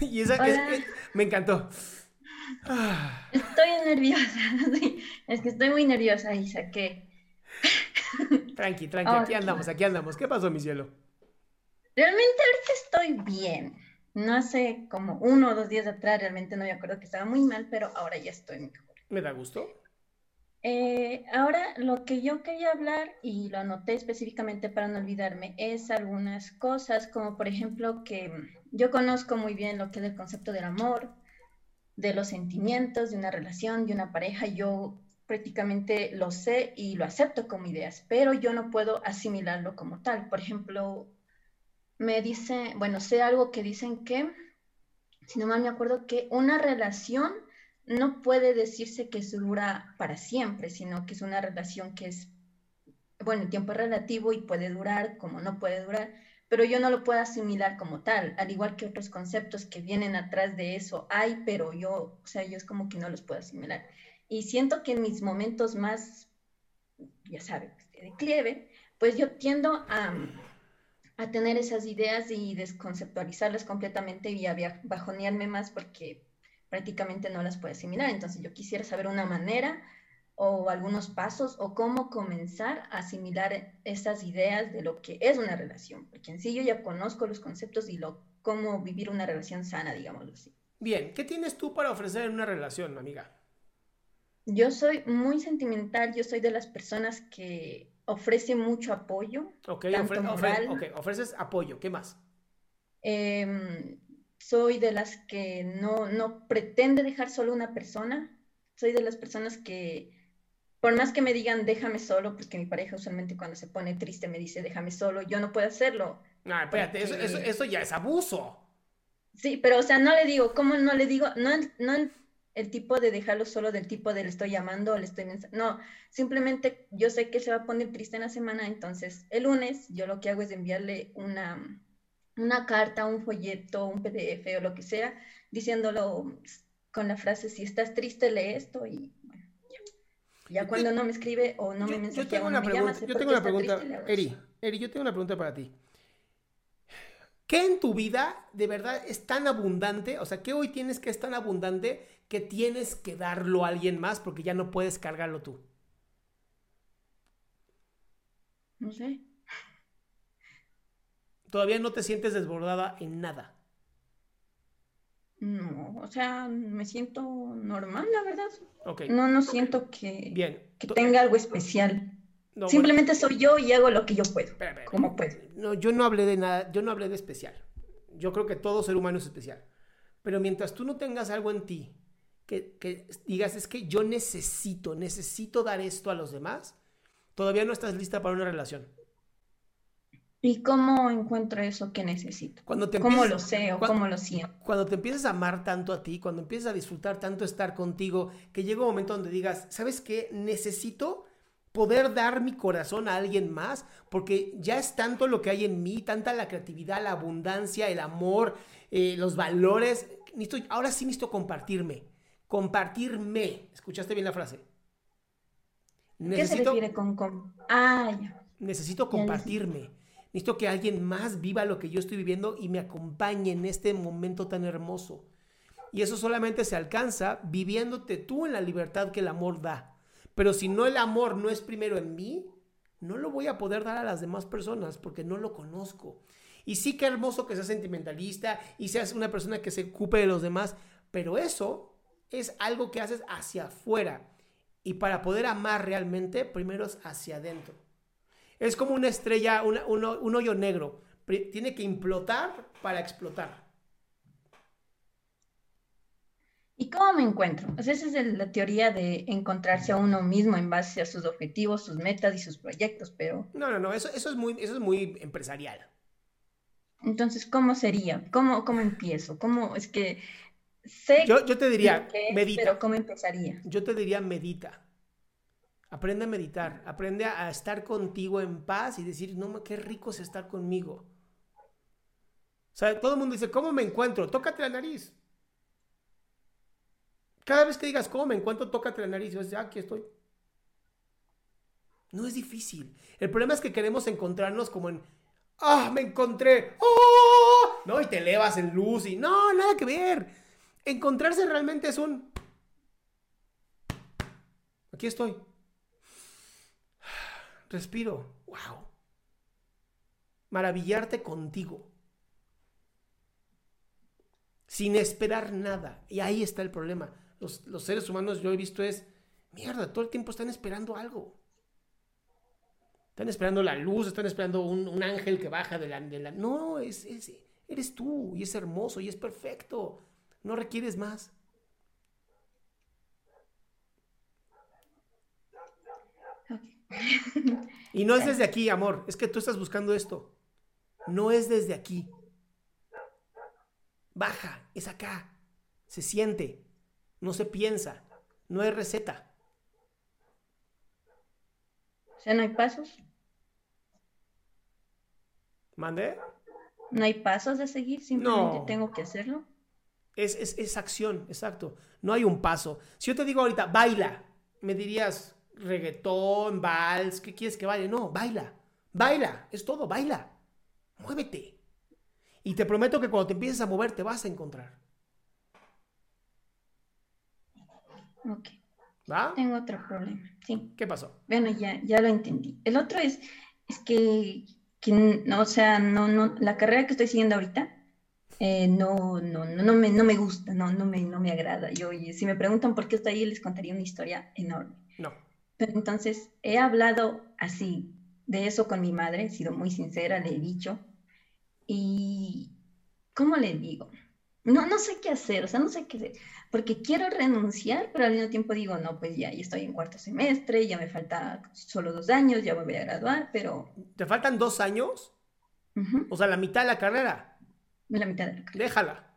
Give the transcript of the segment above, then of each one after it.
Y esa es- Hola. es- me encantó. Estoy nerviosa. sí. Es que estoy muy nerviosa y saqué. Tranqui, tranqui, aquí andamos, aquí andamos. ¿Qué pasó, mi cielo? Realmente ahorita estoy bien. No hace como uno o dos días atrás realmente no me acuerdo que estaba muy mal, pero ahora ya estoy mejor. ¿Me da gusto? Eh, ahora lo que yo quería hablar, y lo anoté específicamente para no olvidarme, es algunas cosas, como por ejemplo que yo conozco muy bien lo que es el concepto del amor, de los sentimientos, de una relación, de una pareja. Yo prácticamente lo sé y lo acepto como ideas, pero yo no puedo asimilarlo como tal. Por ejemplo, me dice, bueno, sé algo que dicen que, si no mal me acuerdo, que una relación no puede decirse que se dura para siempre, sino que es una relación que es, bueno, el tiempo es relativo y puede durar como no puede durar, pero yo no lo puedo asimilar como tal, al igual que otros conceptos que vienen atrás de eso hay, pero yo, o sea, yo es como que no los puedo asimilar. Y siento que en mis momentos más, ya saben, de declive, pues yo tiendo a, a tener esas ideas y desconceptualizarlas completamente y a bajonearme más porque prácticamente no las puedo asimilar. Entonces yo quisiera saber una manera o algunos pasos o cómo comenzar a asimilar esas ideas de lo que es una relación, porque en sí yo ya conozco los conceptos y lo cómo vivir una relación sana, digámoslo así. Bien, ¿qué tienes tú para ofrecer en una relación, amiga? Yo soy muy sentimental, yo soy de las personas que ofrece mucho apoyo, Ok, tanto ofre- ofre- moral, ok, ofreces apoyo, ¿qué más? Em, soy de las que no, no pretende dejar solo una persona. Soy de las personas que, por más que me digan déjame solo, porque mi pareja usualmente cuando se pone triste me dice déjame solo, yo no puedo hacerlo. Ah, espérate, eso, eso, eso ya es abuso. Sí, pero o sea, no le digo, ¿cómo no le digo? No, el- no el, tipo de dejarlo solo del tipo de le estoy llamando o le estoy No, simplemente yo sé que se va a poner triste en la semana, entonces el lunes yo lo que hago es enviarle una, una carta, un folleto, un PDF o lo que sea, diciéndolo con la frase, si estás triste, lee esto y bueno, ya. Ya cuando no me escribe o no me Yo, yo mensajea tengo una no me llama, pregunta, sé yo tengo una pregunta, triste, Eri. Eri, yo tengo una pregunta para ti. ¿Qué en tu vida de verdad es tan abundante? O sea, ¿qué hoy tienes que es tan abundante que tienes que darlo a alguien más porque ya no puedes cargarlo tú? No sé. Todavía no te sientes desbordada en nada. No, o sea, me siento normal, la verdad. No, no siento que, bien. que tenga algo especial. no, bueno, Simplemente soy yo y hago lo que yo puedo, espera, espera, como puedo. No, yo no hablé de nada, yo no hablé de especial. Yo creo que todo ser humano es especial. Pero mientras tú no tengas algo en ti que, que digas, es que yo necesito, necesito dar esto a los demás, todavía no estás lista para una relación. ¿Y cómo encuentro eso que necesito? Cuando te ¿Cómo empiezas- lo sé o cómo lo siento? Cuando te empiezas a amar tanto a ti, cuando empiezas a disfrutar tanto estar contigo, que llega un momento donde digas, ¿sabes qué? Necesito poder dar mi corazón a alguien más, porque ya es tanto lo que hay en mí, tanta la creatividad, la abundancia, el amor, eh, los valores. ahora sí necesito compartirme. Compartirme. ¿Escuchaste bien la frase? ¿Qué se refiere con, Ah, ya. Necesito compartirme. Necesito que alguien más viva lo que yo estoy viviendo y me acompañe en este momento tan hermoso. Y eso solamente se alcanza viviéndote tú en la libertad que el amor da. Pero si no el amor no es primero en mí, no lo voy a poder dar a las demás personas porque no lo conozco. Y sí que hermoso que seas sentimentalista y seas una persona que se ocupe de los demás, pero eso es algo que haces hacia afuera. Y para poder amar realmente, primero es hacia adentro. Es como una estrella, un hoyo negro. Tiene que implotar para explotar. ¿Y cómo me encuentro? esa es la teoría de encontrarse a uno mismo en base a sus objetivos, sus metas y sus proyectos, pero... No, no, no, eso, eso, es, muy, eso es muy empresarial. Entonces, ¿cómo sería? ¿Cómo, cómo empiezo? ¿Cómo es que sé yo, yo te diría, medita. Pero ¿cómo empezaría? Yo te diría, medita. Aprende a meditar, aprende a estar contigo en paz y decir, no, qué rico es estar conmigo. O sea, todo el mundo dice, ¿cómo me encuentro? Tócate la nariz. Cada vez que digas, ¿cómo me encuentro? Tócate la nariz y vas a aquí estoy. No es difícil. El problema es que queremos encontrarnos como en, ¡ah, me encontré! ¡Oh! ¿No? Y te elevas en luz y, no, nada que ver. Encontrarse realmente es un, aquí estoy. Respiro. ¡Wow! Maravillarte contigo. Sin esperar nada. Y ahí está el problema los, seres humanos yo he visto es, mierda, todo el tiempo están esperando algo. Están esperando la luz, están esperando un, ángel que baja de la... De no, es, eres tú y es hermoso y es perfecto. No requieres más. Y no es desde aquí, amor. Es que tú estás buscando esto. No es desde aquí. Baja, es acá. Se siente no se piensa, no hay receta. O sea, no hay pasos. ¿Mande? No hay pasos de seguir, simplemente tengo que hacerlo. Es, es, acción, exacto. No hay un paso. Si yo te digo ahorita, baila, me dirías reggaetón, vals, ¿qué quieres que baile? No, baila, baila, es todo, baila, muévete. Y te prometo que cuando te empieces a mover te vas a encontrar. Ok. ¿Va? Tengo otro problema, sí. ¿Qué pasó? Bueno, ya, ya lo entendí. El otro es, es que, no, o sea, no, no, la carrera que estoy siguiendo ahorita, eh, no, no, no, me, no me gusta, no, no, me, no me agrada. Yo, si me preguntan por qué estoy ahí, les contaría una historia enorme. No. Pero entonces, he hablado así de eso con mi madre, he sido muy sincera, le he dicho. Y, ¿cómo le digo? No, no sé qué hacer, o sea, no sé qué hacer porque quiero renunciar, pero al mismo tiempo digo, no, pues ya, ya estoy en cuarto semestre, ya me falta solo dos años, ya me voy a graduar, pero... ¿Te faltan dos años? O sea, la mitad de la carrera. La mitad de la carrera. Déjala.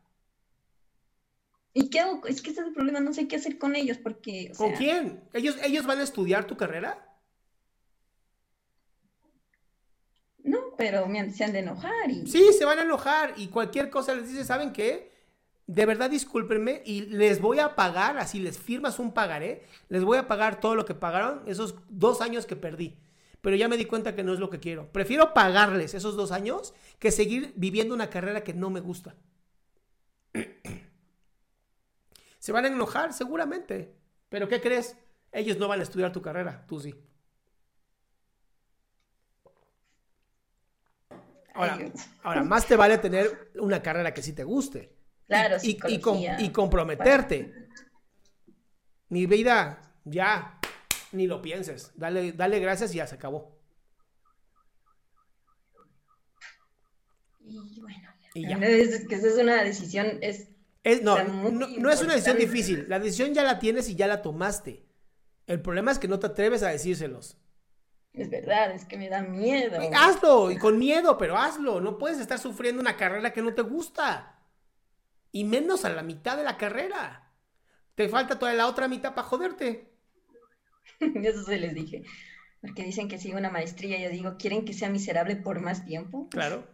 ¿Y qué hago? Es que ese es el problema, no sé qué hacer con ellos porque... ¿Con quién? ¿Ellos, ¿Ellos van a estudiar tu carrera? No, pero me se han de enojar y... Sí, se van a enojar y cualquier cosa les dice, ¿saben qué? de verdad discúlpenme y les voy a pagar, así les firmas un pagaré, les voy a pagar todo lo que pagaron, esos dos años que perdí. Pero ya me di cuenta que no es lo que quiero. Prefiero pagarles esos dos años que seguir viviendo una carrera que no me gusta. Se van a enojar, seguramente. Pero ¿qué crees? Ellos no van a estudiar tu carrera, tú sí. Ahora, ahora, más te vale tener una carrera que sí te guste. Claro, y, y, comprometerte. Mi vida, ya, ni lo pienses. Dale, dale gracias y ya se acabó. Y bueno, Es, que esa es una decisión, es... no, no, es una decisión difícil. La decisión ya la tienes y ya la tomaste. El problema es que no te atreves a decírselos. Es verdad, es que me da miedo. Hazlo, y con miedo, pero hazlo. No puedes estar sufriendo una carrera que no te gusta y menos a la mitad de la carrera. Te falta toda la otra mitad para joderte. Eso se les dije. Porque dicen que sigo una maestría, yo digo, ¿quieren que sea miserable por más tiempo? Claro.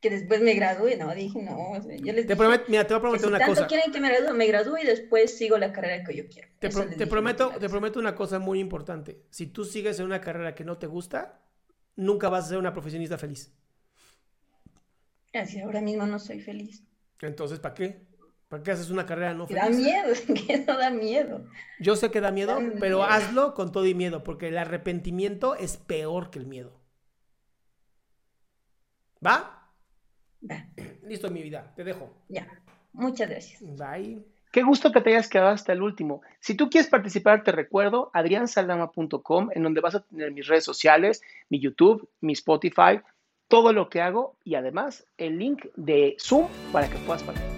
Que después me gradúe, no, dije, no, yo les te dije mira, te voy a prometer si una tanto cosa. quieren que me gradúe, me gradúe y después sigo la carrera que yo quiero. Te, te prometo, te prometo una cosa muy importante. Si tú sigues en una carrera que no te gusta, nunca vas a ser una profesionista feliz. Así ahora mismo no soy feliz. Entonces, ¿para qué? ¿Para qué haces una carrera no feliz? Da miedo, que no da miedo. Yo sé que da miedo, pero hazlo con todo y miedo, porque el arrepentimiento es peor que el miedo. ¿Va? Listo, mi vida, te dejo. Ya, muchas gracias. Bye. Qué gusto que te hayas quedado hasta el último. Si tú quieres participar, te recuerdo adriansaldama.com, en donde vas a tener mis redes sociales, mi YouTube, mi Spotify, todo lo que hago y además el link de Zoom para que puedas participar.